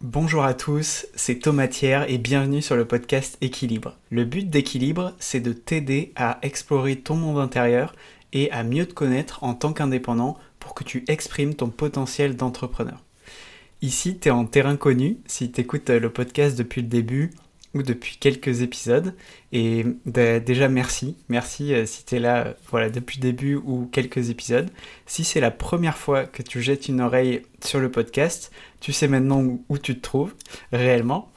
Bonjour à tous, c'est Thomas Thiers et bienvenue sur le podcast Équilibre. Le but d'Équilibre, c'est de t'aider à explorer ton monde intérieur et à mieux te connaître en tant qu'indépendant pour que tu exprimes ton potentiel d'entrepreneur. Ici, tu es en terrain connu si tu écoutes le podcast depuis le début depuis quelques épisodes. Et déjà, merci. Merci euh, si tu es là voilà, depuis le début ou quelques épisodes. Si c'est la première fois que tu jettes une oreille sur le podcast, tu sais maintenant où, tu te trouves réellement.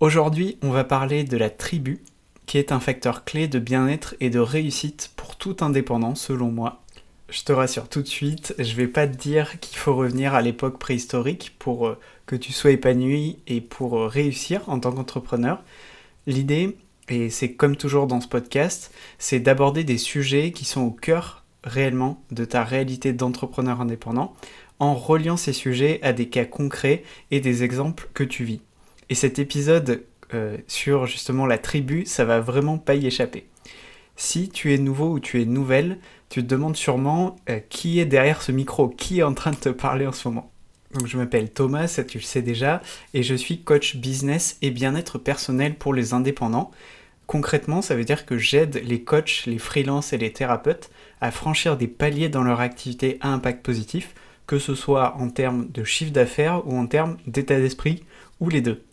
Aujourd'hui, on va parler de la tribu, qui est un facteur clé de bien-être et de réussite pour tout indépendant, selon moi. Je te rassure tout de suite, je vais pas te dire qu'il faut revenir à l'époque préhistorique pour euh, que tu sois épanoui et pour euh, réussir en tant qu'entrepreneur. L'idée, et c'est comme toujours dans ce podcast, c'est d'aborder des sujets qui sont au cœur réellement de ta réalité d'entrepreneur indépendant en reliant ces sujets à des cas concrets et des exemples que tu vis. Et cet épisode euh, sur justement la tribu, ça va vraiment pas y échapper. Si tu es nouveau ou tu es nouvelle, tu te demandes sûrement euh, qui est derrière ce micro, qui est en train de te parler en ce moment. Donc je m'appelle Thomas, ça tu le sais déjà, et je suis coach business et bien-être personnel pour les indépendants. Concrètement, ça veut dire que j'aide les coachs, les freelances et les thérapeutes à franchir des paliers dans leur activité à impact positif, que ce soit en termes de chiffre d'affaires ou en termes d'état d'esprit, ou les deux.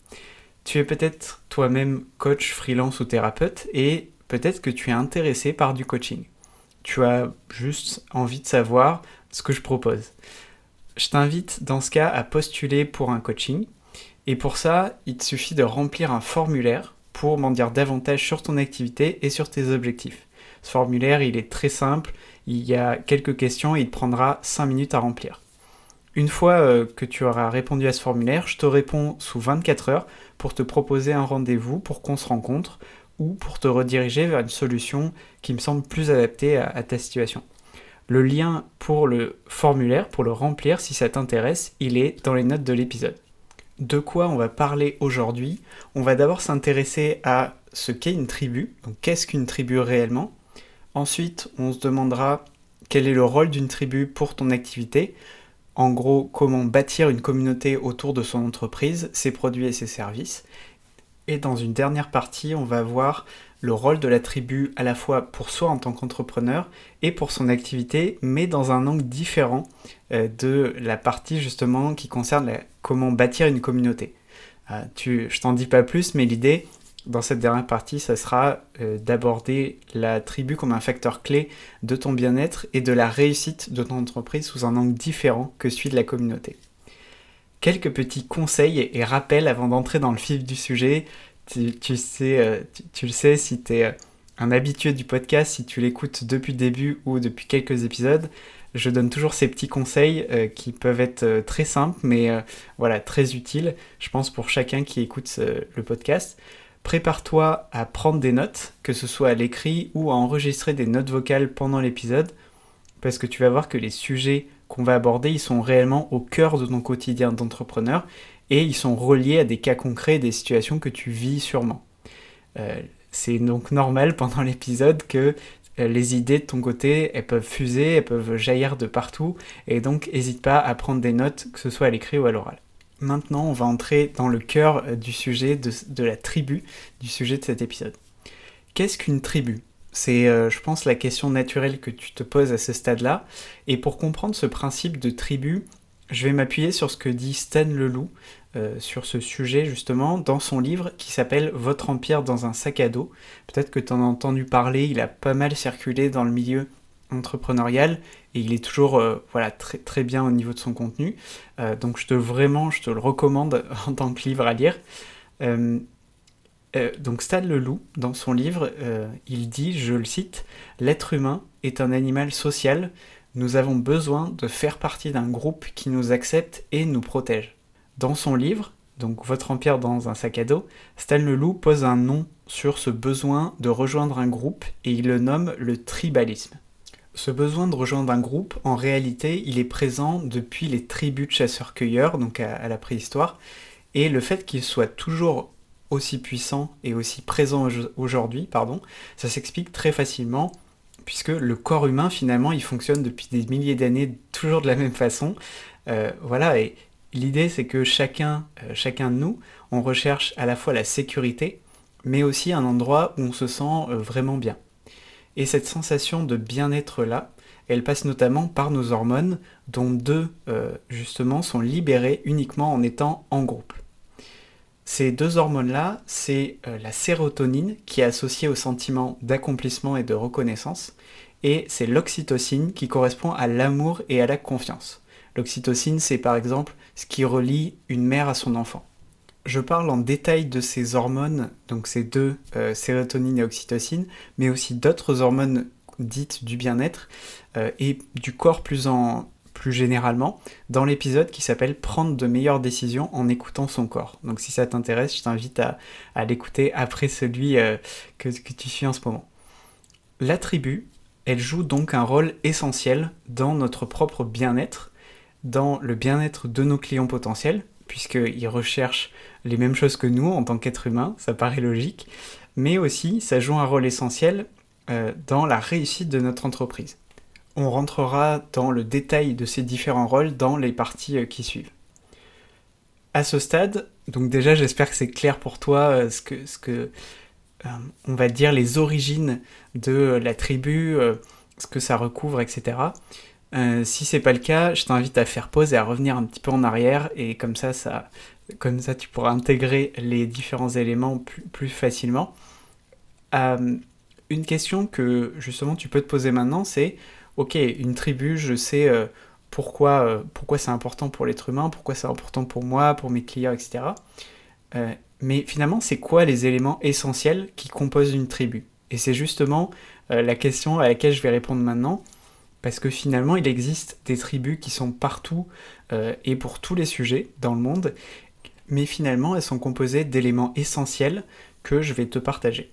Tu es peut-être toi-même coach, freelance ou thérapeute, et peut-être que tu es intéressé par du coaching. Tu as juste envie de savoir ce que je propose je t'invite dans ce cas à postuler pour un coaching. Et pour ça, il te suffit de remplir un formulaire pour m'en dire davantage sur ton activité et sur tes objectifs. Ce formulaire, il est très simple, il y a quelques questions et il te prendra 5 minutes à remplir. Une fois euh, que tu auras répondu à ce formulaire, je te réponds sous 24 heures pour te proposer un rendez-vous pour qu'on se rencontre ou pour te rediriger vers une solution qui me semble plus adaptée à ta situation. Le lien pour le formulaire, pour le remplir si ça t'intéresse, il est dans les notes de l'épisode. De quoi on va parler aujourd'hui? On va d'abord s'intéresser à ce qu'est une tribu, donc qu'est-ce qu'une tribu réellement? Ensuite, on se demandera quel est le rôle d'une tribu pour ton activité. En gros, comment bâtir une communauté autour de son entreprise, ses produits et ses services. Et dans une dernière partie, on va voir le rôle de la tribu à la fois pour soi en tant qu'entrepreneur et pour son activité, mais dans un angle différent euh, de la partie justement qui concerne comment bâtir une communauté. Euh, tu, je t'en dis pas plus, mais l'idée dans cette dernière partie, ça sera euh, d'aborder la tribu comme un facteur clé de ton bien-être et de la réussite de ton entreprise sous un angle différent que celui de la communauté. Quelques petits conseils et rappels avant d'entrer dans le vif du sujet euh, tu, le sais si tu es euh, un habitué du podcast, si tu l'écoutes depuis le début ou depuis quelques épisodes, je donne toujours ces petits conseils euh, qui peuvent être très simples, mais voilà, très utiles, je pense, pour chacun qui écoute le podcast. Prépare-toi à prendre des notes, que ce soit à l'écrit ou à enregistrer des notes vocales pendant l'épisode, parce que tu vas voir que les sujets qu'on va aborder, ils sont réellement au cœur de ton quotidien d'entrepreneur et ils sont reliés à des cas concrets, des situations que tu vis sûrement. Euh, c'est donc normal pendant l'épisode que euh, les idées de ton côté, elles peuvent fuser, elles peuvent jaillir de partout, et donc n'hésite pas à prendre des notes, que ce soit à l'écrit ou à l'oral. Maintenant, on va entrer dans le cœur euh, du sujet de, la tribu, du sujet de cet épisode. Qu'est-ce qu'une tribu? C'est, je pense, la question naturelle que tu te poses à ce stade-là. Et pour comprendre ce principe de tribu, je vais m'appuyer sur ce que dit Stan Leloup euh, sur ce sujet justement dans son livre qui s'appelle Votre empire dans un sac à dos. Peut-être que tu en as entendu parler, il a pas mal circulé dans le milieu entrepreneurial et il est toujours euh, voilà, très, très bien au niveau de son contenu. Euh, donc je te vraiment, je te le recommande en tant que livre à lire. Donc Stan Leloup, dans son livre, il dit, je le cite, L'être humain est un animal social nous avons besoin de faire partie d'un groupe qui nous accepte et nous protège. Dans son livre, donc Votre empire dans un sac à dos, Stan Leloup pose un nom sur ce besoin de rejoindre un groupe et il le nomme le tribalisme. Ce besoin de rejoindre un groupe, en réalité, il est présent depuis les tribus de chasseurs-cueilleurs, donc à, la préhistoire, et le fait qu'il soit toujours aussi puissant et aussi présent aujourd'hui, pardon, ça s'explique très facilement puisque le corps humain finalement il fonctionne depuis des milliers d'années toujours de la même façon. Euh, voilà, et L'idée, c'est que chacun, euh, chacun de nous, on recherche à la fois la sécurité, mais aussi un endroit où on se sent euh, vraiment bien. Et cette sensation de bien-être là, elle passe notamment par nos hormones, dont deux justement sont libérées uniquement en étant en groupe. Ces deux hormones-là, c'est la sérotonine qui est associée au sentiment d'accomplissement et de reconnaissance, et c'est l'oxytocine qui correspond à l'amour et à la confiance. L'oxytocine, c'est par exemple ce qui relie une mère à son enfant. Je parle en détail de ces hormones, donc ces deux, euh, sérotonine et oxytocine, mais aussi d'autres hormones dites du bien-être euh, et du corps plus, en, plus généralement, dans l'épisode qui s'appelle Prendre de meilleures décisions en écoutant son corps. Donc si ça t'intéresse, je t'invite à, l'écouter après celui euh, que, tu suis en ce moment. La tribu, elle joue donc un rôle essentiel dans notre propre bien-être dans le bien-être de nos clients potentiels, puisqu'ils recherchent les mêmes choses que nous en tant qu'êtres humains, ça paraît logique, mais aussi ça joue un rôle essentiel euh, dans la réussite de notre entreprise. On rentrera dans le détail de ces différents rôles dans les parties euh, qui suivent. À ce stade, donc déjà j'espère que c'est clair pour toi euh, ce que, ce que on va dire les origines de la tribu, ce que ça recouvre, etc. Euh, si c'est pas le cas, je t'invite à faire pause et à revenir un petit peu en arrière et comme ça, ça, comme ça tu pourras intégrer les différents éléments plus, facilement. Euh, une question que justement tu peux te poser maintenant, c'est ok, une tribu, je sais euh, pourquoi, pourquoi c'est important pour l'être humain, pourquoi c'est important pour moi, pour mes clients, etc. mais finalement, c'est quoi les éléments essentiels qui composent une tribu? Et c'est justement la question à laquelle je vais répondre maintenant parce que finalement il existe des tribus qui sont partout euh, et pour tous les sujets dans le monde, mais finalement elles sont composées d'éléments essentiels que je vais te partager.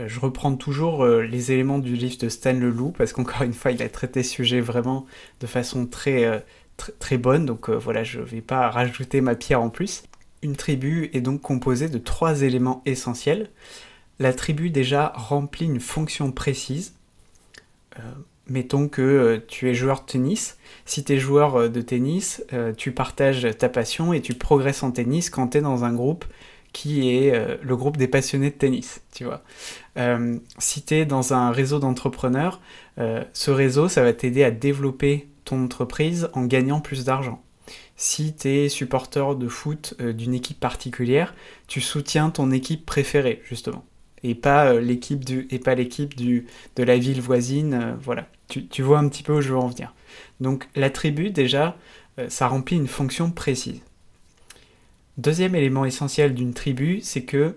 Euh, je reprends toujours euh, les éléments du livre de Stan Leloup, parce qu'encore une fois il a traité ce sujet vraiment de façon très, très, très, bonne, donc voilà je ne vais pas rajouter ma pierre en plus. Une tribu est donc composée de trois éléments essentiels. La tribu déjà remplit une fonction précise mettons que euh, tu es joueur de tennis. Si tu es joueur euh, de tennis, euh, tu partages ta passion et tu progresses en tennis quand tu es dans un groupe qui est le groupe des passionnés de tennis, tu vois. si tu es dans un réseau d'entrepreneurs, ce réseau, ça va t'aider à développer ton entreprise en gagnant plus d'argent. Si tu es supporter de foot d'une équipe particulière, tu soutiens ton équipe préférée, justement et pas l'équipe du et pas l'équipe du de la ville voisine voilà tu, vois un petit peu où je veux en venir. Donc la tribu, déjà, euh, ça remplit une fonction précise. Deuxième élément essentiel d'une tribu, c'est que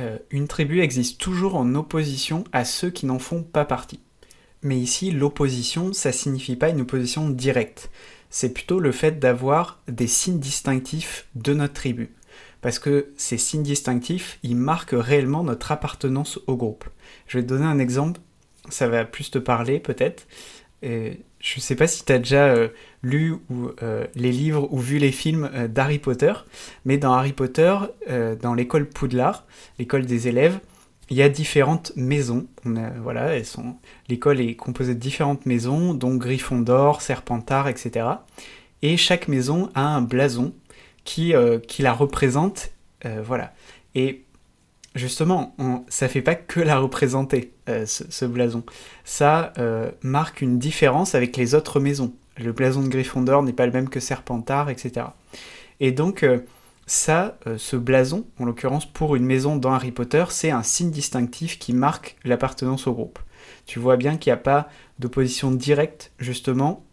euh, une tribu existe toujours en opposition à ceux qui n'en font pas partie. Mais ici, l'opposition, ça signifie pas une opposition directe. C'est plutôt le fait d'avoir des signes distinctifs de notre tribu. Parce que ces signes distinctifs, ils marquent réellement notre appartenance au groupe. Je vais te donner un exemple ça va plus te parler peut-être. Je sais pas si tu as déjà euh, lu euh, les livres ou vu les films euh, d'Harry Potter, mais dans Harry Potter, dans l'école Poudlard, l'école des élèves, il y a différentes maisons. voilà, elles sont. L'école est composée de différentes maisons, dont Gryffondor, Serpentard, etc. Et chaque maison a un blason qui, qui la représente. voilà. Justement, on, ça fait pas que la représenter, euh, ce, blason. Ça euh, marque une différence avec les autres maisons. Le blason de Gryffondor n'est pas le même que Serpentard, etc. Et donc, euh, ça, ce blason, en l'occurrence pour une maison dans Harry Potter, c'est un signe distinctif qui marque l'appartenance au groupe. Tu vois bien qu'il n'y a pas d'opposition directe, justement,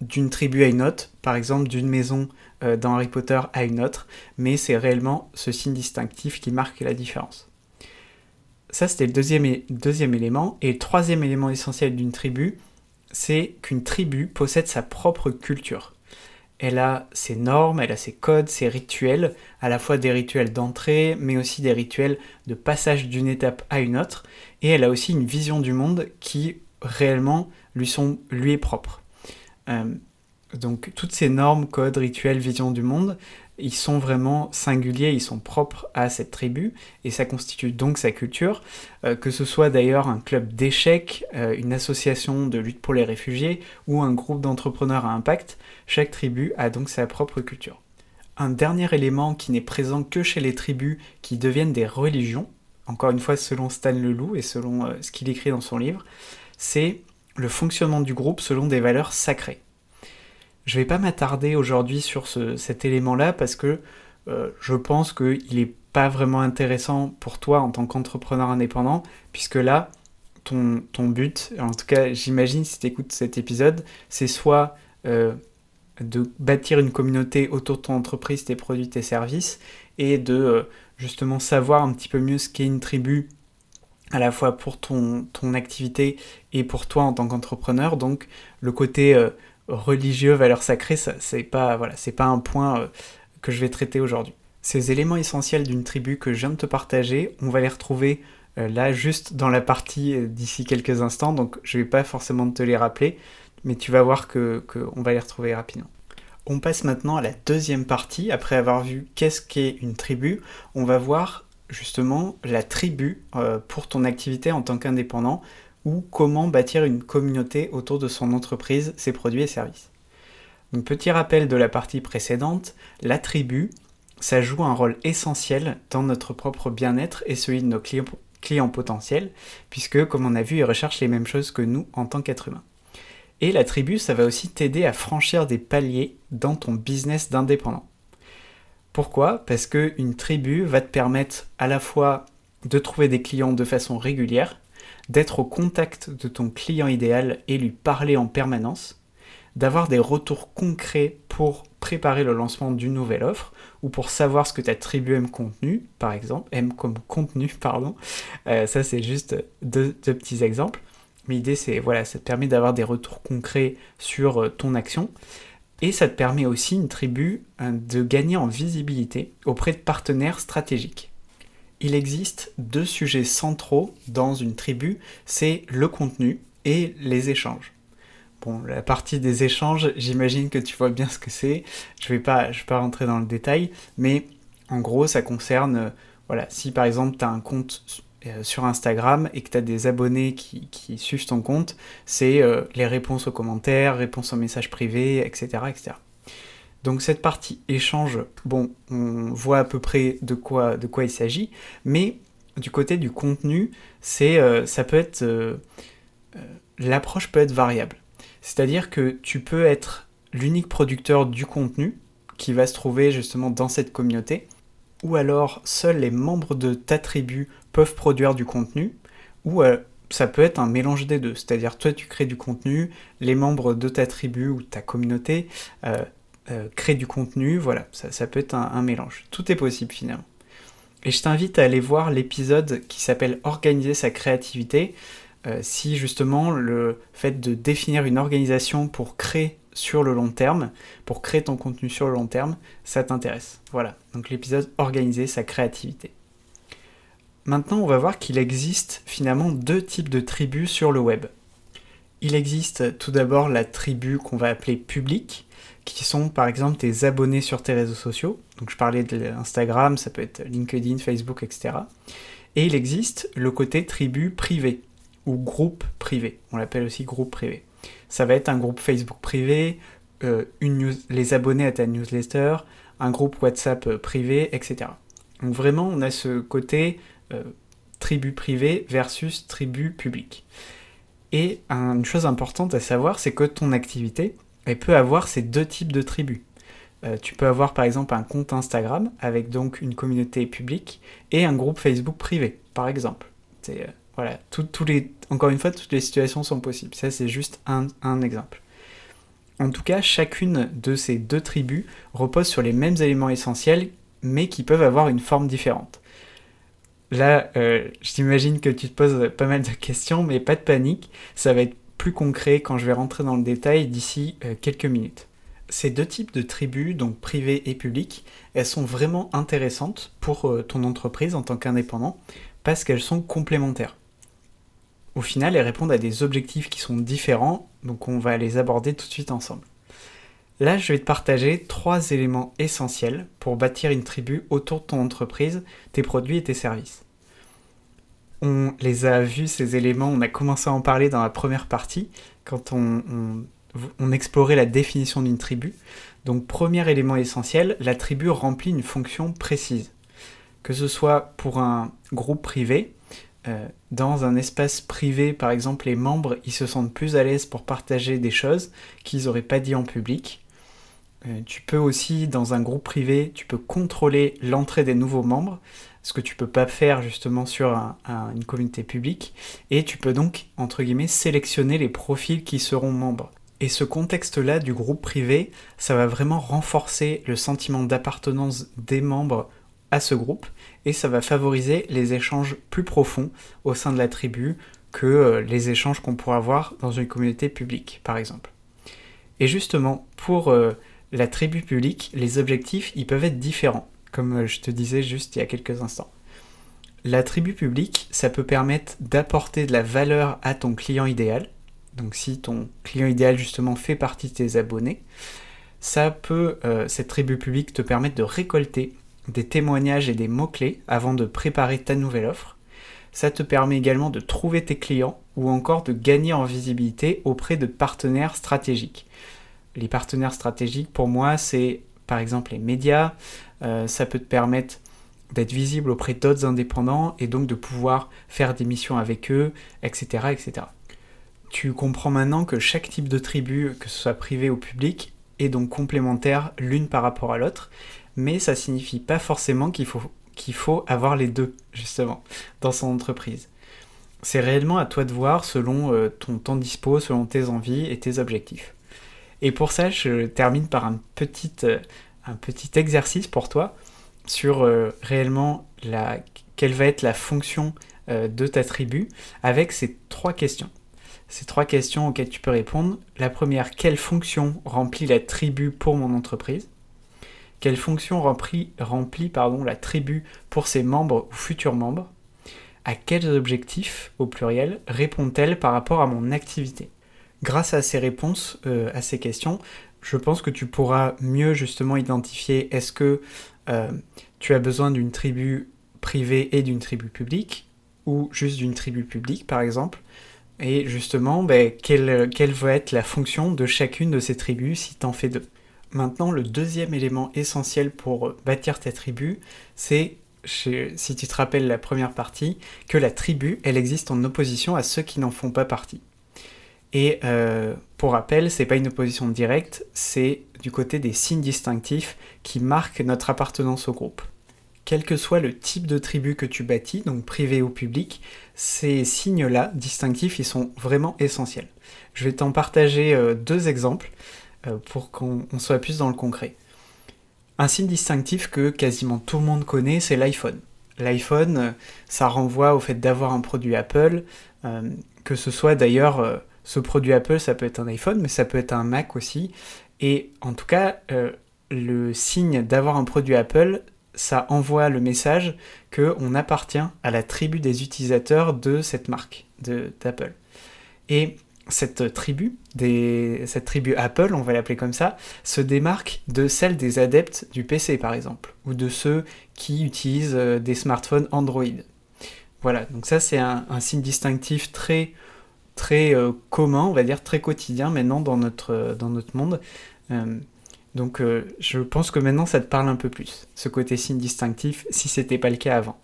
d'une tribu à une autre, par exemple d'une maison dans Harry Potter à une autre, mais c'est réellement ce signe distinctif qui marque la différence. Ça, c'était le deuxième, élément. Et le troisième élément essentiel d'une tribu, c'est qu'une tribu possède sa propre culture. Elle a ses normes, elle a ses codes, ses rituels, à la fois des rituels d'entrée, mais aussi des rituels de passage d'une étape à une autre. Et elle a aussi une vision du monde qui réellement lui est propre. Euh, donc toutes ces normes, codes, rituels, vision du monde, ils sont vraiment singuliers, ils sont propres à cette tribu, et ça constitue donc sa culture, euh, que ce soit d'ailleurs un club d'échecs, euh, une association de lutte pour les réfugiés, ou un groupe d'entrepreneurs à impact, chaque tribu a donc sa propre culture. un dernier élément qui n'est présent que chez les tribus qui deviennent des religions, encore une fois selon Stan Leloup et selon euh, ce qu'il écrit dans son livre, c'est le fonctionnement du groupe selon des valeurs sacrées. Je ne vais pas m'attarder aujourd'hui sur cet élément-là parce que euh, je pense qu'il n'est pas vraiment intéressant pour toi en tant qu'entrepreneur indépendant, puisque là, ton, ton, but, en tout cas j'imagine si tu écoutes cet épisode, c'est soit euh, de bâtir une communauté autour de ton entreprise, tes produits, tes services, et de euh, justement savoir un petit peu mieux ce qu'est une tribu, à la fois pour ton, ton activité et pour toi en tant qu'entrepreneur. Donc le côté religieux, valeur sacrée, c'est pas, voilà, pas un point euh, que je vais traiter aujourd'hui. Ces éléments essentiels d'une tribu que je viens de te partager, on va les retrouver là juste dans la partie d'ici quelques instants, donc je vais pas forcément te les rappeler mais tu vas voir qu'on que va les retrouver rapidement. On passe maintenant à la deuxième partie. Après avoir vu qu'est-ce qu'est une tribu, on va voir justement la tribu euh, pour ton activité en tant qu'indépendant ou comment bâtir une communauté autour de son entreprise, ses produits et services. Donc petit rappel de la partie précédente, la tribu, ça joue un rôle essentiel dans notre propre bien-être et celui de nos clients, clients potentiels, puisque comme on a vu, ils recherchent les mêmes choses que nous en tant qu'êtres humains. Et la tribu, ça va aussi t'aider à franchir des paliers dans ton business d'indépendant. Pourquoi? Parce qu'une tribu va te permettre à la fois de trouver des clients de façon régulière, d'être au contact de ton client idéal et lui parler en permanence, d'avoir des retours concrets pour préparer le lancement d'une nouvelle offre ou pour savoir ce que ta tribu aime contenu, par exemple, aime comme contenu, pardon. Euh, ça, c'est juste deux petits exemples. Mais l'idée, c'est, voilà, ça te permet d'avoir des retours concrets sur euh, ton action. Et ça te permet aussi, une tribu, euh, de gagner en visibilité auprès de partenaires stratégiques. Il existe deux sujets centraux dans une tribu, c'est le contenu et les échanges. Bon, la partie des échanges, j'imagine que tu vois bien ce que c'est. Je ne vais, pas, rentrer dans le détail, mais en gros, ça concerne, euh, voilà, si par exemple tu as un compte euh, sur Instagram et que tu as des abonnés qui, suivent ton compte, c'est euh, les réponses aux commentaires, réponses aux messages privés, etc., etc. Donc cette partie échange, bon, on voit à peu près de quoi, de quoi il s'agit, mais du côté du contenu, c'est, euh, ça peut être, l'approche peut être variable. C'est-à-dire que tu peux être l'unique producteur du contenu qui va se trouver justement dans cette communauté, ou alors seuls les membres de ta tribu peuvent produire du contenu, ou euh, ça peut être un mélange des deux. C'est-à-dire, toi, tu crées du contenu, les membres de ta tribu ou ta communauté euh, euh, créent du contenu, voilà, ça, peut être un, mélange. Tout est possible finalement. Et je t'invite à aller voir l'épisode qui s'appelle Organiser sa créativité, si justement le fait de définir une organisation pour créer sur le long terme, pour créer ton contenu sur le long terme, ça t'intéresse. Voilà, donc l'épisode Organiser sa créativité. Maintenant, on va voir qu'il existe finalement deux types de tribus sur le web. Il existe tout d'abord la tribu qu'on va appeler publique, qui sont par exemple tes abonnés sur tes réseaux sociaux. Donc je parlais de Instagram, ça peut être LinkedIn, Facebook, etc. Et il existe le côté tribu privé ou groupe privé. On l'appelle aussi groupe privé. Ça va être un groupe Facebook privé, euh, les abonnés à ta newsletter, un groupe WhatsApp euh, privé, etc. Donc vraiment, on a ce côté euh, tribu privée versus tribu publique. Et une chose importante à savoir, c'est que ton activité, elle peut avoir ces deux types de tribus. Euh, tu peux avoir par exemple un compte Instagram avec donc une communauté publique et un groupe Facebook privé, par exemple. Euh, voilà, encore une fois, toutes les situations sont possibles. Ça, c'est juste un exemple. En tout cas, chacune de ces deux tribus repose sur les mêmes éléments essentiels, mais qui peuvent avoir une forme différente. Là, euh, j'imagine que tu te poses pas mal de questions, mais pas de panique, ça va être plus concret quand je vais rentrer dans le détail d'ici euh, quelques minutes. Ces deux types de tribus, donc privées et publiques, elles sont vraiment intéressantes pour euh, ton entreprise en tant qu'indépendant parce qu'elles sont complémentaires. Au final, elles répondent à des objectifs qui sont différents, donc on va les aborder tout de suite ensemble. Là, je vais te partager trois éléments essentiels pour bâtir une tribu autour de ton entreprise, tes produits et tes services on les a vus, ces éléments, on a commencé à en parler dans la première partie, quand on, explorait la définition d'une tribu. Donc premier élément essentiel, la tribu remplit une fonction précise. Que ce soit pour un groupe privé, euh, dans un espace privé, par exemple, les membres, ils se sentent plus à l'aise pour partager des choses qu'ils n'auraient pas dit en public. Euh, tu peux aussi, dans un groupe privé, tu peux contrôler l'entrée des nouveaux membres, ce que tu peux pas faire justement sur une communauté publique, et tu peux donc, entre guillemets, sélectionner les profils qui seront membres. Et ce contexte-là du groupe privé, ça va vraiment renforcer le sentiment d'appartenance des membres à ce groupe et ça va favoriser les échanges plus profonds au sein de la tribu que euh, les échanges qu'on pourrait avoir dans une communauté publique, par exemple. Et justement, pour euh, la tribu publique, les objectifs, ils peuvent être différents, comme euh, je te disais juste il y a quelques instants. La tribu publique, ça peut permettre d'apporter de la valeur à ton client idéal, donc si ton client idéal justement fait partie de tes abonnés, ça peut, euh, cette tribu publique te permettre de récolter des témoignages et des mots-clés avant de préparer ta nouvelle offre. Ça te permet également de trouver tes clients ou encore de gagner en visibilité auprès de partenaires stratégiques. Les partenaires stratégiques, pour moi, c'est par exemple les médias. Euh, ça peut te permettre d'être visible auprès d'autres indépendants et donc de pouvoir faire des missions avec eux, etc. etc tu comprends maintenant que chaque type de tribu, que ce soit privé ou public, est donc complémentaire l'une par rapport à l'autre, mais ça signifie pas forcément qu'il faut, qu'il faut avoir les deux, justement, dans son entreprise. C'est réellement à toi de voir selon euh, ton temps dispo, selon tes envies et tes objectifs. Et pour ça, je termine par un petit, euh, exercice pour toi sur euh, réellement la, quelle va être la fonction de ta tribu avec ces trois questions. Ces trois questions auxquelles tu peux répondre. La première, quelle fonction remplit la tribu pour mon entreprise? Quelle fonction remplit, la tribu pour ses membres ou futurs membres? À quels objectifs, au pluriel, répond-elle par rapport à mon activité? Grâce à ces réponses euh, à ces questions, je pense que tu pourras mieux justement identifier est-ce que euh, tu as besoin d'une tribu privée et d'une tribu publique, ou juste d'une tribu publique par exemple, et justement, ben, quelle, va être la fonction de chacune de ces tribus si tu en fais deux? Maintenant, le deuxième élément essentiel pour bâtir ta tribu, c'est, si tu te rappelles la première partie, que la tribu, elle existe en opposition à ceux qui n'en font pas partie. Et euh, pour rappel, c'est pas une opposition directe, c'est du côté des signes distinctifs qui marquent notre appartenance au groupe quel que soit le type de tribu que tu bâtis, donc privé ou public, ces signes-là distinctifs, ils sont vraiment essentiels. Je vais t'en partager euh, deux exemples euh, pour qu'on soit plus dans le concret. Un signe distinctif que quasiment tout le monde connaît, c'est l'iPhone. L'iPhone, ça renvoie au fait d'avoir un produit Apple, que ce soit d'ailleurs ce produit Apple, ça peut être un iPhone, mais ça peut être un Mac aussi. Et en tout cas, le signe d'avoir un produit Apple, ça envoie le message qu'on appartient à la tribu des utilisateurs de cette marque d'Apple. Et cette tribu, cette tribu Apple, on va l'appeler comme ça, se démarque de celle des adeptes du PC par exemple, ou de ceux qui utilisent euh, des smartphones Android. Voilà, donc ça c'est un, signe distinctif très très euh, commun, on va dire très quotidien maintenant dans notre, dans notre monde. Euh, donc euh, je pense que maintenant ça te parle un peu plus, ce côté signe distinctif, si c'était pas le cas avant.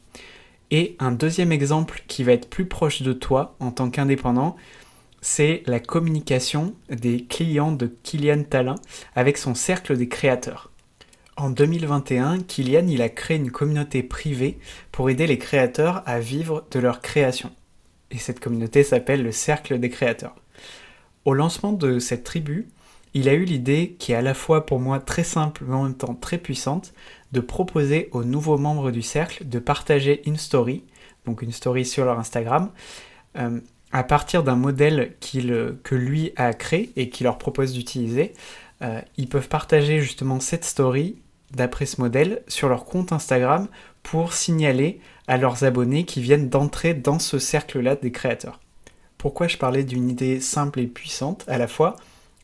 Et un deuxième exemple qui va être plus proche de toi en tant qu'indépendant, c'est la communication des clients de Kylian Talin avec son cercle des créateurs. En 2021, Kylian il a créé une communauté privée pour aider les créateurs à vivre de leur création. Et cette communauté s'appelle le cercle des créateurs. Au lancement de cette tribu, il a eu l'idée, qui est à la fois pour moi très simple mais en même temps très puissante, de proposer aux nouveaux membres du cercle de partager une story, donc une story sur leur Instagram, euh, à partir d'un modèle que lui a créé et qu'il leur propose d'utiliser. Euh, ils peuvent partager justement cette story d'après ce modèle sur leur compte Instagram pour signaler à leurs abonnés qui viennent d'entrer dans ce cercle-là des créateurs. Pourquoi je parlais d'une idée simple et puissante à la fois?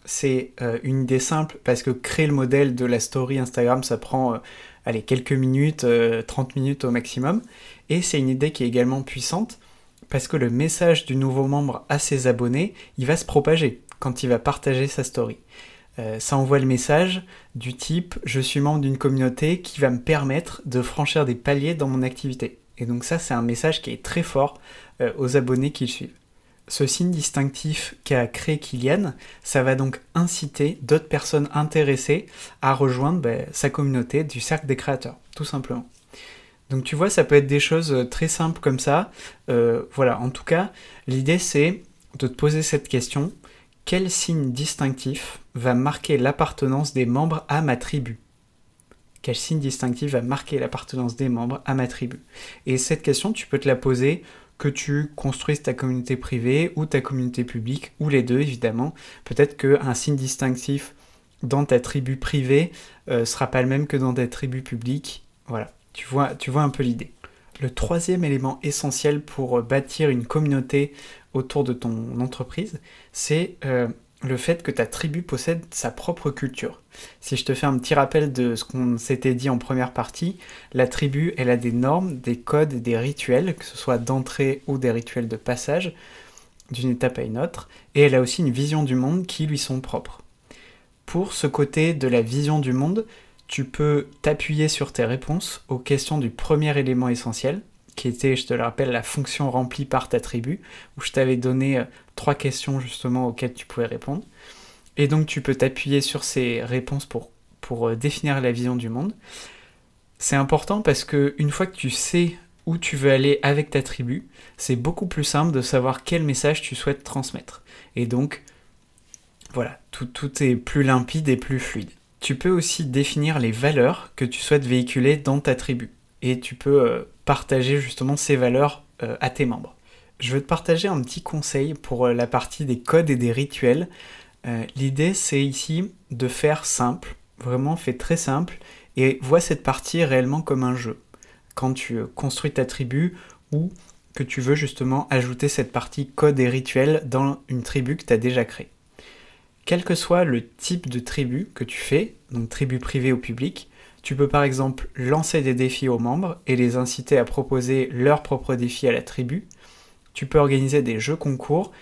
C'est euh, une idée simple parce que créer le modèle de la story Instagram, ça prend euh, quelques minutes, 30 euh, minutes au maximum. Et c'est une idée qui est également puissante parce que le message du nouveau membre à ses abonnés, il va se propager. quand il va partager sa story. Ça envoie le message du type je suis membre d'une communauté qui va me permettre de franchir des paliers dans mon activité. Et donc ça c'est un message qui est très fort euh, aux abonnés qui le suivent. Ce signe distinctif qu'a créé Kylian, ça va donc inciter d'autres personnes intéressées à rejoindre ben, sa communauté du cercle des créateurs, tout simplement. Donc tu vois, ça peut être des choses euh, très simples comme ça. voilà, en tout cas, l'idée c'est de te poser cette question quel signe distinctif va marquer l'appartenance des membres à ma tribu? Quel signe distinctif va marquer l'appartenance des membres à ma tribu Et cette question, tu peux te la poser que tu construises ta communauté privée ou ta communauté publique, ou les deux évidemment. Peut-être qu'un signe distinctif dans ta tribu privée euh, sera pas le même que dans ta tribu publique. Voilà, tu vois, tu vois un peu l'idée. Le troisième élément essentiel pour bâtir une communauté autour de ton entreprise, c'est euh, le fait que ta tribu possède sa propre culture. Si je te fais un petit rappel de ce qu'on s'était dit en première partie, la tribu, elle a des normes, des codes, des rituels, que ce soit d'entrée ou des rituels de passage, d'une étape à une autre, et elle a aussi une vision du monde qui lui sont propres. Pour ce côté de la vision du monde, tu peux t'appuyer sur tes réponses aux questions du premier élément essentiel, qui était, je te le rappelle, la fonction remplie par ta tribu, où je t'avais donné euh, trois questions justement auxquelles tu pouvais répondre. Et donc tu peux t'appuyer sur ces réponses pour, euh, définir la vision du monde. C'est important parce que une fois que tu sais où tu veux aller avec ta tribu, c'est beaucoup plus simple de savoir quel message tu souhaites transmettre. Et donc, voilà, tout est plus limpide et plus fluide. Tu peux aussi définir les valeurs que tu souhaites véhiculer dans ta tribu. Et tu peux euh, partager justement ces valeurs euh, à tes membres. Je veux te partager un petit conseil pour euh, la partie des codes et des rituels. L'idée c'est ici de faire simple, vraiment fait très simple, et vois cette partie réellement comme un jeu. Quand tu construis ta tribu ou que tu veux justement ajouter cette partie code et rituel dans une tribu que tu as déjà créée. Quel que soit le type de tribu que tu fais, donc tribu privée ou publique, tu peux par exemple lancer des défis aux membres et les inciter à proposer leurs propres défis à la tribu. Tu peux organiser des jeux concours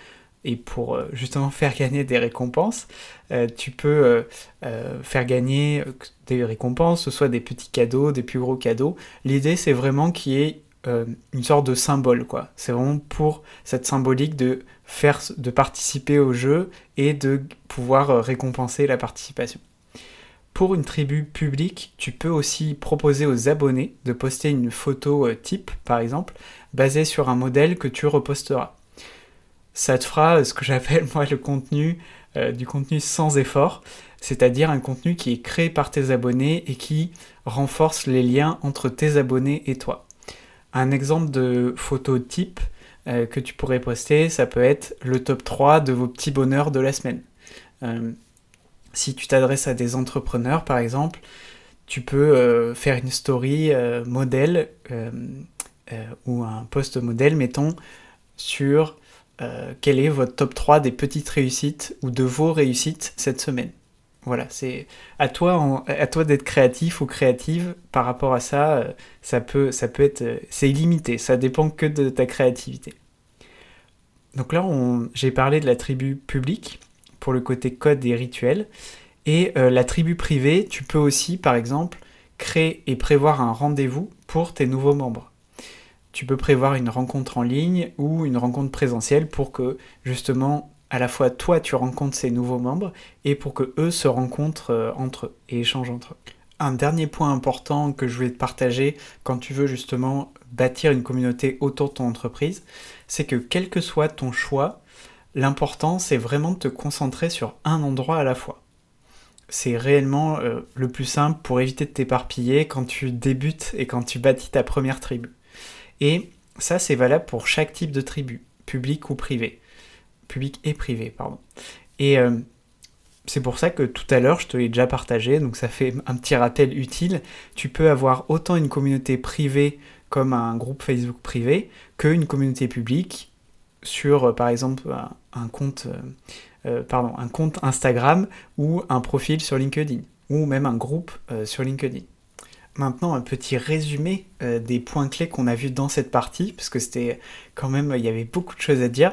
et pour euh, justement faire gagner des récompenses, euh, tu peux euh, faire gagner des récompenses, ce soit des petits cadeaux, des plus gros cadeaux. L'idée c'est vraiment qu'il y ait une sorte de symbole quoi. C'est vraiment pour cette symbolique de faire de participer au jeu et de pouvoir récompenser la participation. Pour une tribu publique, tu peux aussi proposer aux abonnés de poster une photo euh, type, par exemple, basée sur un modèle que tu reposteras. Ça te fera euh, ce que j'appelle moi le contenu, euh, du contenu sans effort, c'est-à-dire un contenu qui est créé par tes abonnés et qui renforce les liens entre tes abonnés et toi. Un exemple de photo type que tu pourrais poster, ça peut être le top 3 de vos petits bonheurs de la semaine. Si tu t'adresses à des entrepreneurs, par exemple, tu peux euh, faire une story euh, modèle euh, ou un post modèle, mettons, sur quel est votre top 3 des petites réussites ou de vos réussites cette semaine. Voilà, c'est à toi, d'être créatif ou créative par rapport à ça. ça peut, ça peut être, c'est illimité. Ça dépend que de ta créativité. Donc là, j'ai parlé de la tribu publique le côté code et rituel. Et euh, la tribu privée, tu peux aussi, par exemple, créer et prévoir un rendez-vous pour tes nouveaux membres. Tu peux prévoir une rencontre en ligne ou une rencontre présentielle pour que justement à la fois toi tu rencontres ces nouveaux membres et pour que eux se rencontrent euh, entre eux et échangent entre eux. Un dernier point important que je voulais te partager quand tu veux justement bâtir une communauté autour de ton entreprise, c'est que quel que soit ton choix, L'important, c'est vraiment de te concentrer sur un endroit à la fois. C'est réellement euh, le plus simple pour éviter de t'éparpiller quand tu débutes et quand tu bâtis ta première tribu. Et ça, c'est valable pour chaque type de tribu, public ou privé. Public et privé, pardon. Et euh, c'est pour ça que tout à l'heure, je te l'ai déjà partagé, donc ça fait un petit rappel utile. Tu peux avoir autant une communauté privée comme un groupe Facebook privé qu'une communauté publique sur, euh, par exemple, un, compte, euh, euh, un compte Instagram ou un profil sur LinkedIn, ou même un groupe sur LinkedIn. Maintenant, un petit résumé des points clés qu'on a vus dans cette partie, parce que c'était quand même, il y avait beaucoup de choses à dire.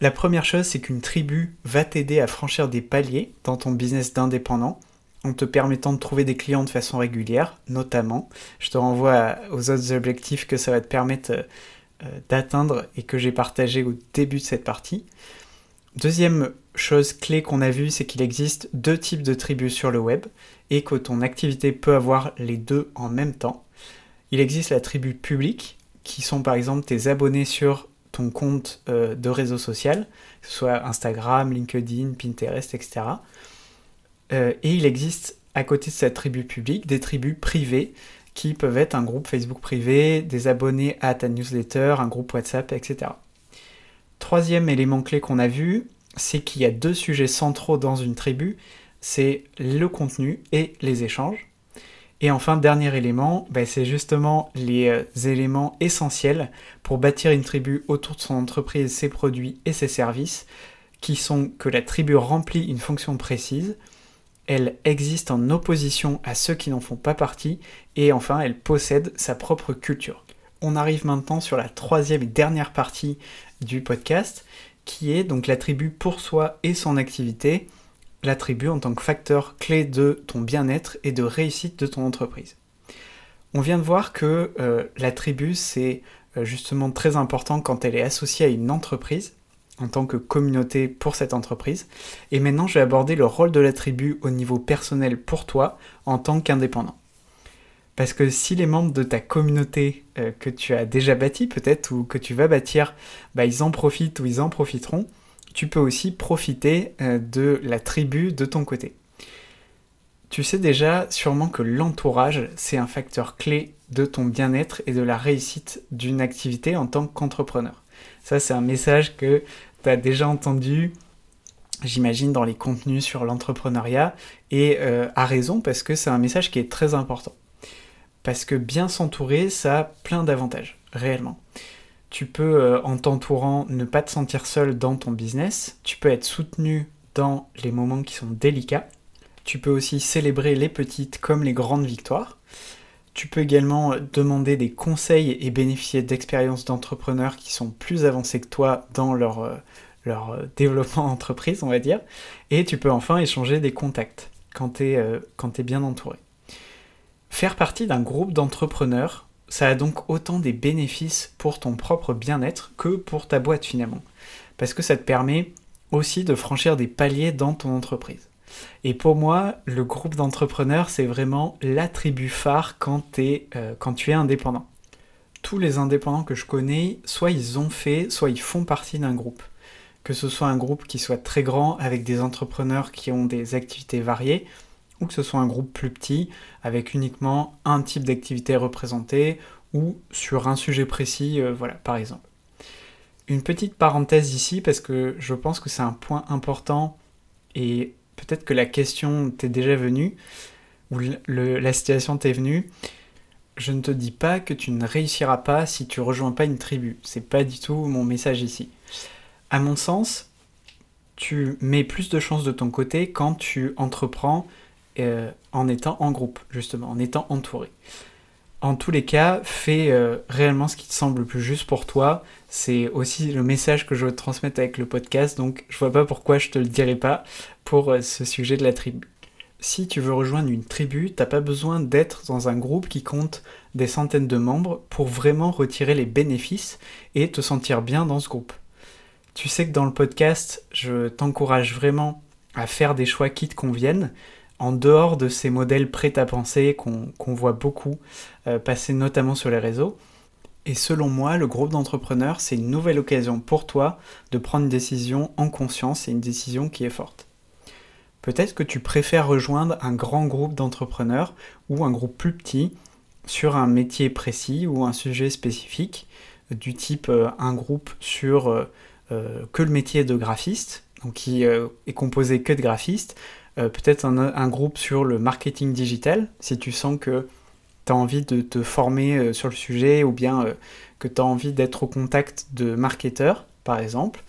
La première chose, c'est qu'une tribu va t'aider à franchir des paliers dans ton business d'indépendant en te permettant de trouver des clients de façon régulière, notamment. Je te renvoie aux autres objectifs que ça va te permettre d'atteindre et que j'ai partagé au début de cette partie. Deuxième chose clé qu'on a vue, c'est qu'il existe deux types de tribus sur le web et que ton activité peut avoir les deux en même temps. Il existe la tribu publique, qui sont par exemple tes abonnés sur ton compte euh, de réseau social, que ce soit Instagram, LinkedIn, Pinterest, etc. Euh, et il existe à côté de cette tribu publique des tribus privées qui peuvent être un groupe Facebook privé, des abonnés à ta newsletter, un groupe WhatsApp, etc. Troisième élément clé qu'on a vu, c'est qu'il y a deux sujets centraux dans une tribu, c'est le contenu et les échanges. Et enfin, dernier élément, bah, c'est justement les euh, éléments essentiels pour bâtir une tribu autour de son entreprise, ses produits et ses services, qui sont que la tribu remplit une fonction précise, elle existe en opposition à ceux qui n'en font pas partie, et enfin, elle possède sa propre culture. On arrive maintenant sur la troisième et dernière partie du podcast, qui est donc la tribu pour soi et son activité l'attribut en tant que facteur clé de ton bien-être et de réussite de ton entreprise. On vient de voir que euh, l'attribut, c'est euh, justement très important quand elle est associée à une entreprise, en tant que communauté pour cette entreprise. Et maintenant, je vais aborder le rôle de l'attribut au niveau personnel pour toi en tant qu'indépendant. Parce que si les membres de ta communauté euh, que tu as déjà bâti peut-être ou que tu vas bâtir, bah, ils en profitent ou ils en profiteront, tu peux aussi profiter euh, de la tribu de ton côté. Tu sais déjà sûrement que l'entourage, c'est un facteur clé de ton bien-être et de la réussite d'une activité en tant qu'entrepreneur. Ça, c'est un message que tu as déjà entendu, j'imagine, dans les contenus sur l'entrepreneuriat, et euh, à raison, parce que c'est un message qui est très important. Parce que bien s'entourer, ça a plein d'avantages, réellement. Tu peux, euh, en t'entourant, ne pas te sentir seul dans ton business. Tu peux être soutenu dans les moments qui sont délicats. Tu peux aussi célébrer les petites comme les grandes victoires. Tu peux également demander des conseils et bénéficier d'expériences d'entrepreneurs qui sont plus avancés que toi dans leur, euh, euh, développement d'entreprise, on va dire. Et tu peux enfin échanger des contacts quand tu es, bien entouré. Faire partie d'un groupe d'entrepreneurs, ça a donc autant des bénéfices pour ton propre bien-être que pour ta boîte finalement. Parce que ça te permet aussi de franchir des paliers dans ton entreprise. Et pour moi, le groupe d'entrepreneurs, c'est vraiment l'attribut phare quand, euh, quand tu es indépendant. Tous les indépendants que je connais, soit ils ont fait, soit ils font partie d'un groupe. Que ce soit un groupe qui soit très grand avec des entrepreneurs qui ont des activités variées, ou que ce soit un groupe plus petit avec uniquement un type d'activité représenté ou sur un sujet précis, euh, voilà, par exemple. Une petite parenthèse ici parce que je pense que c'est un point important et peut-être que la question t'est déjà venue ou la situation t'est venue. Je ne te dis pas que tu ne réussiras pas si tu rejoins pas une tribu. C'est pas du tout mon message ici. À mon sens, tu mets plus de chances de ton côté quand tu entreprends euh, en étant en groupe, justement, en étant entouré. En tous les cas, fais euh, réellement ce qui te semble le plus juste pour toi. C'est aussi le message que je veux transmettre avec le podcast, donc je vois pas pourquoi je te le dirai pas pour euh, ce sujet de la tribu. Si tu veux rejoindre une tribu, t'as pas besoin d'être dans un groupe qui compte des centaines de membres pour vraiment retirer les bénéfices et te sentir bien dans ce groupe. Tu sais que dans le podcast, je t'encourage vraiment à faire des choix qui te conviennent, en dehors de ces modèles prêts à penser qu'on voit beaucoup euh, passer notamment sur les réseaux. Et selon moi, le groupe d'entrepreneurs, c'est une nouvelle occasion pour toi de prendre une décision en conscience et une décision qui est forte. Peut-être que tu préfères rejoindre un grand groupe d'entrepreneurs ou un groupe plus petit sur un métier précis ou un sujet spécifique, du type euh, un groupe sur euh, que le métier de graphiste, qui est composé que de graphistes, euh, peut-être un, groupe sur le marketing digital, si tu sens que tu as envie de te former euh, sur le sujet ou bien euh, que tu as envie d'être au contact de marketeurs, par exemple.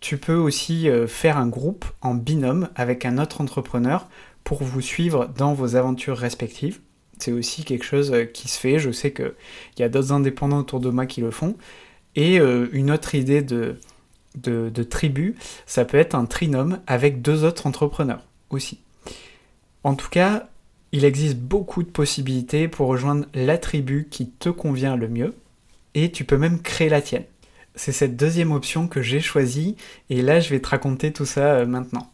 Tu peux aussi faire un groupe en binôme avec un autre entrepreneur pour vous suivre dans vos aventures respectives. C'est aussi quelque chose qui se fait. Je sais qu'il y a d'autres indépendants autour de moi qui le font. Et une autre idée de, de, de tribu, ça peut être un trinôme avec deux autres entrepreneurs aussi. En tout cas, il existe beaucoup de possibilités pour rejoindre la tribu qui te convient le mieux, et tu peux même créer la tienne. C'est cette deuxième option que j'ai choisie, et là je vais te raconter tout ça euh, maintenant.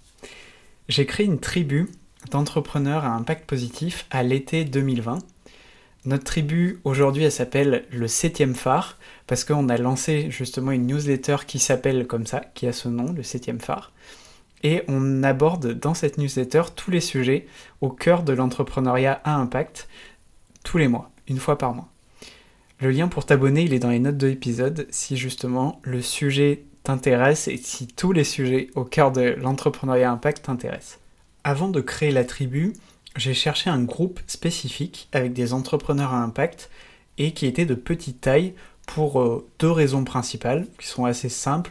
J'ai créé une tribu d'entrepreneurs à impact positif à l'été 2020. Notre tribu aujourd'hui elle s'appelle le 7 phare, parce qu'on a lancé justement une newsletter qui s'appelle comme ça, qui a ce nom, le 7 phare et on aborde dans cette newsletter tous les sujets au cœur de l'entrepreneuriat à impact tous les mois, une fois par mois. Le lien pour t'abonner, il est dans les notes de l'épisode si justement le sujet t'intéresse et si tous les sujets au cœur de l'entrepreneuriat impact t'intéressent. Avant de créer la tribu, j'ai cherché un groupe spécifique avec des entrepreneurs à impact et qui était de petite taille pour euh, deux raisons principales qui sont assez simples.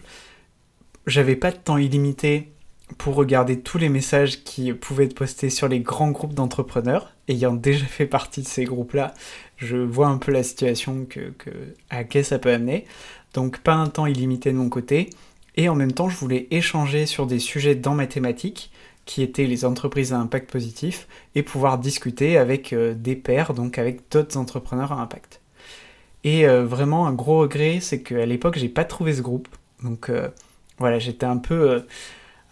J'avais pas de temps illimité pour regarder tous les messages qui pouvaient être postés sur les grands groupes d'entrepreneurs. Ayant déjà fait partie de ces groupes-là, je vois un peu la situation que, à laquelle ça peut amener. Donc pas un temps illimité de mon côté. Et en même temps, je voulais échanger sur des sujets dans ma thématique, qui étaient les entreprises à impact positif, et pouvoir discuter avec euh, des pairs, donc avec d'autres entrepreneurs à impact. Et euh, vraiment, un gros regret, c'est qu'à l'époque, j'ai pas trouvé ce groupe. Donc euh, voilà, j'étais un peu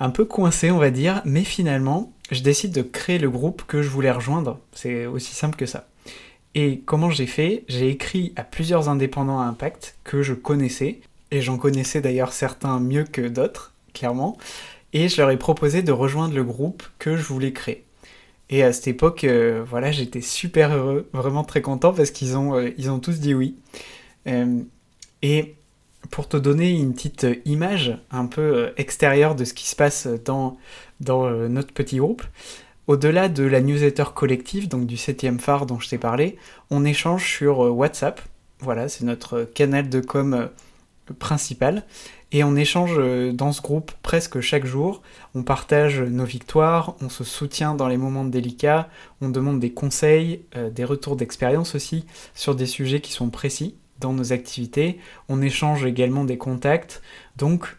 un peu coincé, on va dire, mais finalement, je décide de créer le groupe que je voulais rejoindre. C'est aussi simple que ça. Et comment j'ai fait? J'ai écrit à plusieurs indépendants à impact que je connaissais, et j'en connaissais d'ailleurs certains mieux que d'autres, clairement, et je leur ai proposé de rejoindre le groupe que je voulais créer. Et à cette époque, euh, voilà, j'étais super heureux, vraiment très content parce qu'ils ont, euh, ont tous dit oui. Euh, et pour te donner une petite image un peu extérieure de ce qui se passe dans, dans notre petit groupe, au-delà de la newsletter collective, donc du 7 phare dont je t'ai parlé, on échange sur euh, WhatsApp. Voilà, c'est notre canal de com principal. Et on échange dans ce groupe presque chaque jour. On partage nos victoires, on se soutient dans les moments délicats, on demande des conseils, des retours d'expérience aussi sur des sujets qui sont précis dans nos activités. On échange également des contacts. Donc,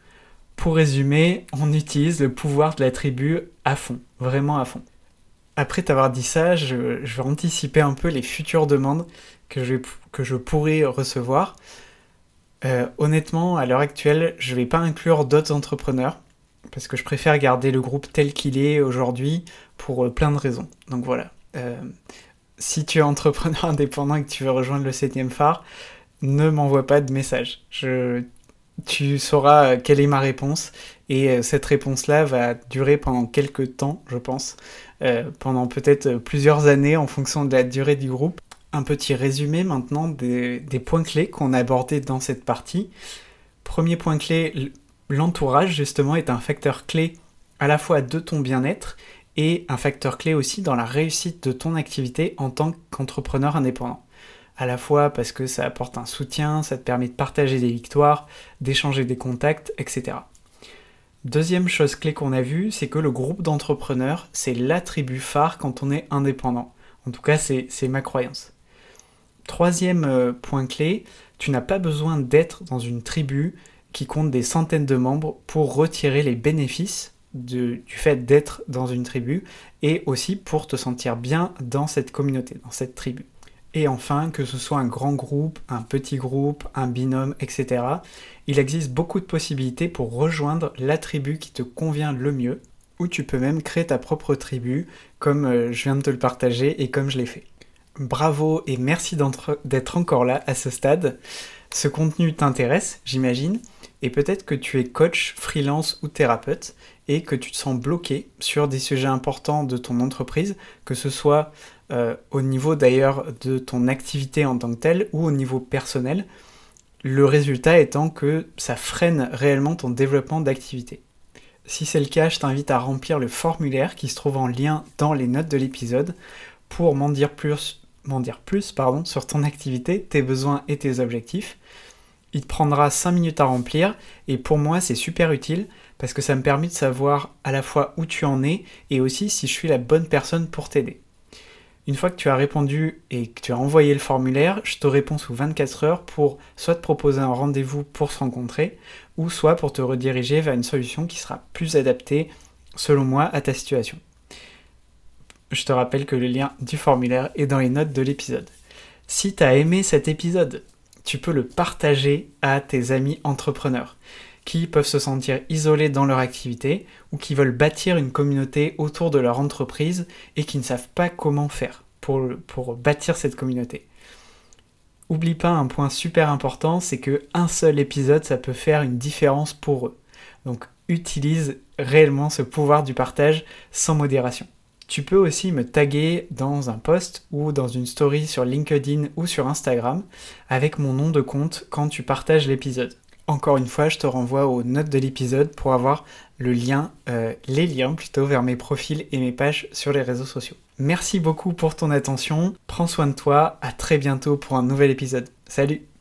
pour résumer, on utilise le pouvoir de la tribu à fond, vraiment à fond. Après t'avoir dit ça, je, vais anticiper un peu les futures demandes que je, que je pourrais recevoir. Euh, honnêtement, à l'heure actuelle, je ne vais pas inclure d'autres entrepreneurs parce que je préfère garder le groupe tel qu'il est aujourd'hui pour euh, plein de raisons. Donc voilà. Euh, si tu es entrepreneur indépendant et que tu veux rejoindre le 7 phare, ne m'envoie pas de message. Tu sauras quelle est ma réponse et cette réponse-là va durer pendant quelques temps, je pense, pendant peut-être plusieurs années en fonction de la durée du groupe. Un petit résumé maintenant des, des points clés qu'on a abordés dans cette partie. Premier point clé, l'entourage justement est un facteur clé à la fois de ton bien-être et un facteur clé aussi dans la réussite de ton activité en tant qu'entrepreneur indépendant à la fois parce que ça apporte un soutien, ça te permet de partager des victoires, d'échanger des contacts, etc. Deuxième chose clé qu'on a vue, c'est que le groupe d'entrepreneurs, c'est l'attribut phare quand on est indépendant. En tout cas, c'est ma croyance. Troisième euh, point clé, tu n'as pas besoin d'être dans une tribu qui compte des centaines de membres pour retirer les bénéfices du fait d'être dans une tribu et aussi pour te sentir bien dans cette communauté, dans cette tribu. Et enfin, que ce soit un grand groupe, un petit groupe, un binôme, etc., il existe beaucoup de possibilités pour rejoindre la tribu qui te convient le mieux, ou tu peux même créer ta propre tribu, comme euh, je viens de te le partager et comme je l'ai fait. Bravo et merci d'être encore là à ce stade. Ce contenu t'intéresse, j'imagine, et peut-être que tu es coach, freelance ou thérapeute, et que tu te sens bloqué sur des sujets importants de ton entreprise, que ce soit euh, au niveau d'ailleurs de ton activité en tant que telle ou au niveau personnel, le résultat étant que ça freine réellement ton développement d'activité. Si c'est le cas, je t'invite à remplir le formulaire qui se trouve en lien dans les notes de l'épisode pour m'en dire plus, m'en dire plus pardon, sur ton activité, tes besoins et tes objectifs. Il te prendra 5 minutes à remplir et pour moi c'est super utile parce que ça me permet de savoir à la fois où tu en es et aussi si je suis la bonne personne pour t'aider. Une fois que tu as répondu et que tu as envoyé le formulaire, je te réponds sous 24 heures pour soit te proposer un rendez-vous pour se rencontrer, ou soit pour te rediriger vers une solution qui sera plus adaptée, selon moi, à ta situation. Je te rappelle que le lien du formulaire est dans les notes de l'épisode. Si tu as aimé cet épisode, tu peux le partager à tes amis entrepreneurs qui peuvent se sentir isolés dans leur activité ou qui veulent bâtir une communauté autour de leur entreprise et qui ne savent pas comment faire pour, bâtir cette communauté. Oublie pas un point super important, c'est que un seul épisode, ça peut faire une différence pour eux. Donc utilise réellement ce pouvoir du partage sans modération. Tu peux aussi me taguer dans un post ou dans une story sur LinkedIn ou sur Instagram avec mon nom de compte quand tu partages l'épisode. Encore une fois, je te renvoie aux notes de l'épisode pour avoir le lien, euh, les liens plutôt vers mes profils et mes pages sur les réseaux sociaux. Merci beaucoup pour ton attention, prends soin de toi, à très bientôt pour un nouvel épisode. Salut